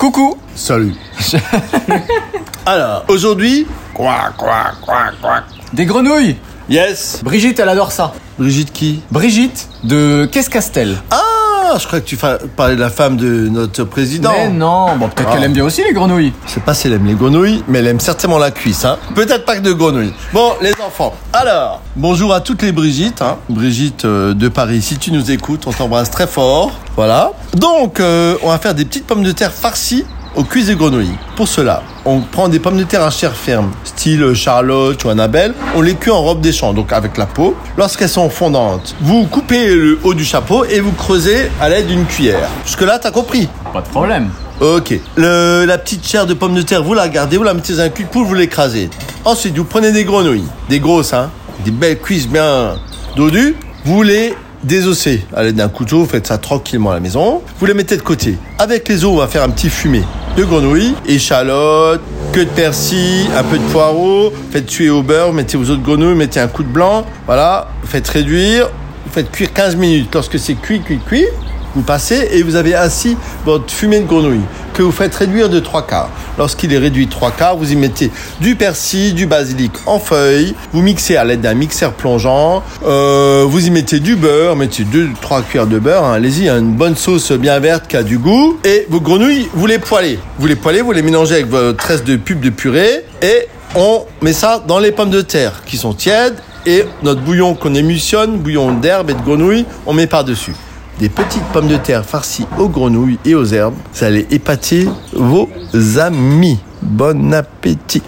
Coucou Salut. Alors, aujourd'hui, quoi, quoi, quoi, quoi. Des grenouilles Yes. Brigitte, elle adore ça. Brigitte qui? Brigitte de Qu'est-ce Castel Ah, je crois que tu parlais de la femme de notre président. Mais non, bon peut-être Ah. qu'elle aime bien aussi les grenouilles. Je sais pas si elle aime les grenouilles, mais elle aime certainement la cuisse, hein. Peut-être pas que de grenouilles. Bon, les enfants. Alors, bonjour à toutes les Brigitte, hein. Brigitte euh, de Paris, si tu nous écoutes, on t'embrasse très fort. Voilà. Donc, euh, on va faire des petites pommes de terre farcies aux cuisses de grenouilles. Pour cela, on prend des pommes de terre à chair ferme, style Charlotte ou Annabelle. On les cuit en robe des champs, donc avec la peau. Lorsqu'elles sont fondantes, vous coupez le haut du chapeau et vous creusez à l'aide d'une cuillère. Jusque-là, t'as compris Pas de problème. Ok. Le, la petite chair de pomme de terre, vous la gardez, vous la mettez dans un cul de poule, vous l'écrasez. Ensuite, vous prenez des grenouilles, des grosses, hein, des belles cuisses bien dodues, vous les désossez à l'aide d'un couteau, faites ça tranquillement à la maison. Vous les mettez de côté. Avec les os, on va faire un petit fumet de grenouilles, échalotes, queue de persil, un peu de poireau, faites tuer au beurre, mettez vos autres grenouilles, mettez un coup de blanc, voilà, faites réduire, faites cuire 15 minutes. Lorsque c'est cuit, cuit, cuit, vous passez et vous avez ainsi votre fumée de grenouille que vous faites réduire de trois quarts. Lorsqu'il est réduit trois quarts, vous y mettez du persil, du basilic en feuilles, vous mixez à l'aide d'un mixeur plongeant, euh, vous y mettez du beurre, mettez deux, trois cuillères de beurre, hein, allez-y, hein, une bonne sauce bien verte qui a du goût, et vos grenouilles, vous les poêlez. Vous les poêlez, vous les mélangez avec votre tresse de pulpe de purée, et on met ça dans les pommes de terre qui sont tièdes, et notre bouillon qu'on émulsionne, bouillon d'herbe et de grenouille, on met par-dessus des petites pommes de terre farcies aux grenouilles et aux herbes. Vous allez épater vos amis. Bon appétit